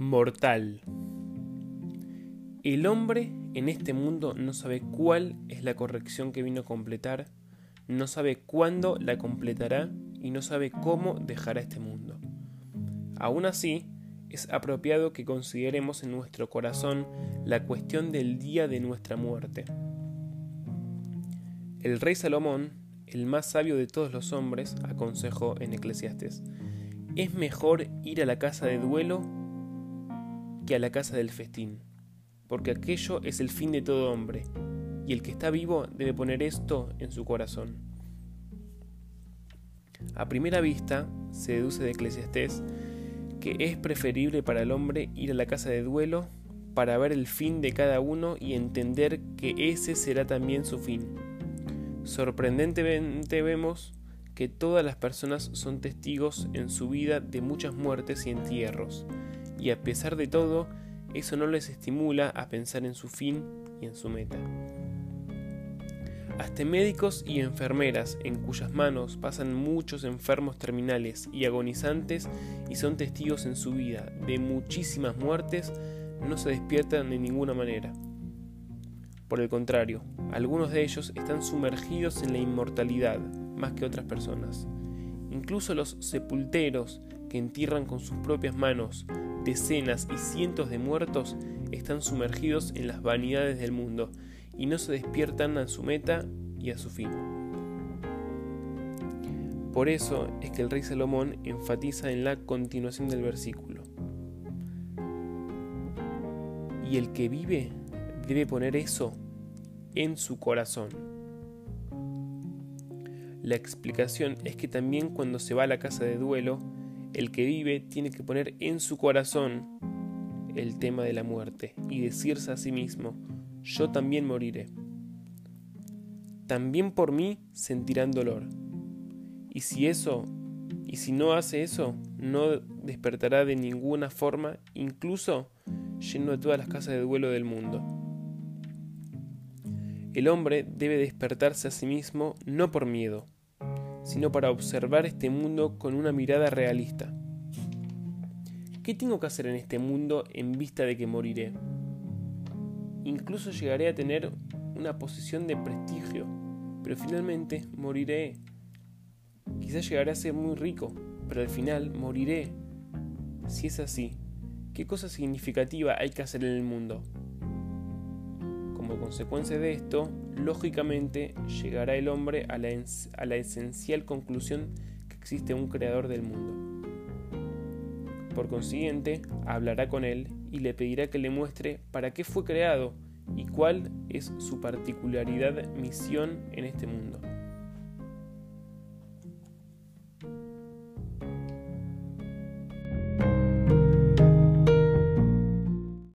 Mortal. El hombre en este mundo no sabe cuál es la corrección que vino a completar, no sabe cuándo la completará y no sabe cómo dejará este mundo. Aún así, es apropiado que consideremos en nuestro corazón la cuestión del día de nuestra muerte. El rey Salomón, el más sabio de todos los hombres, aconsejó en Eclesiastes, es mejor ir a la casa de duelo a la casa del festín, porque aquello es el fin de todo hombre, y el que está vivo debe poner esto en su corazón. A primera vista, se deduce de Eclesiastés que es preferible para el hombre ir a la casa de duelo para ver el fin de cada uno y entender que ese será también su fin. Sorprendentemente vemos que todas las personas son testigos en su vida de muchas muertes y entierros, y a pesar de todo, eso no les estimula a pensar en su fin y en su meta. Hasta médicos y enfermeras en cuyas manos pasan muchos enfermos terminales y agonizantes y son testigos en su vida de muchísimas muertes, no se despiertan de ninguna manera. Por el contrario, algunos de ellos están sumergidos en la inmortalidad más que otras personas. Incluso los sepulteros que entierran con sus propias manos decenas y cientos de muertos están sumergidos en las vanidades del mundo y no se despiertan a su meta y a su fin. Por eso es que el rey Salomón enfatiza en la continuación del versículo. Y el que vive debe poner eso en su corazón. La explicación es que también cuando se va a la casa de duelo, el que vive tiene que poner en su corazón el tema de la muerte y decirse a sí mismo, yo también moriré. También por mí sentirán dolor. Y si eso, y si no hace eso, no despertará de ninguna forma, incluso yendo a todas las casas de duelo del mundo. El hombre debe despertarse a sí mismo no por miedo, sino para observar este mundo con una mirada realista. ¿Qué tengo que hacer en este mundo en vista de que moriré? Incluso llegaré a tener una posición de prestigio, pero finalmente moriré. Quizás llegaré a ser muy rico, pero al final moriré. Si es así, ¿qué cosa significativa hay que hacer en el mundo? Como consecuencia de esto, lógicamente llegará el hombre a la, esencial conclusión que existe un creador del mundo. Por consiguiente, hablará con él y le pedirá que le muestre para qué fue creado y cuál es su particularidad misión en este mundo.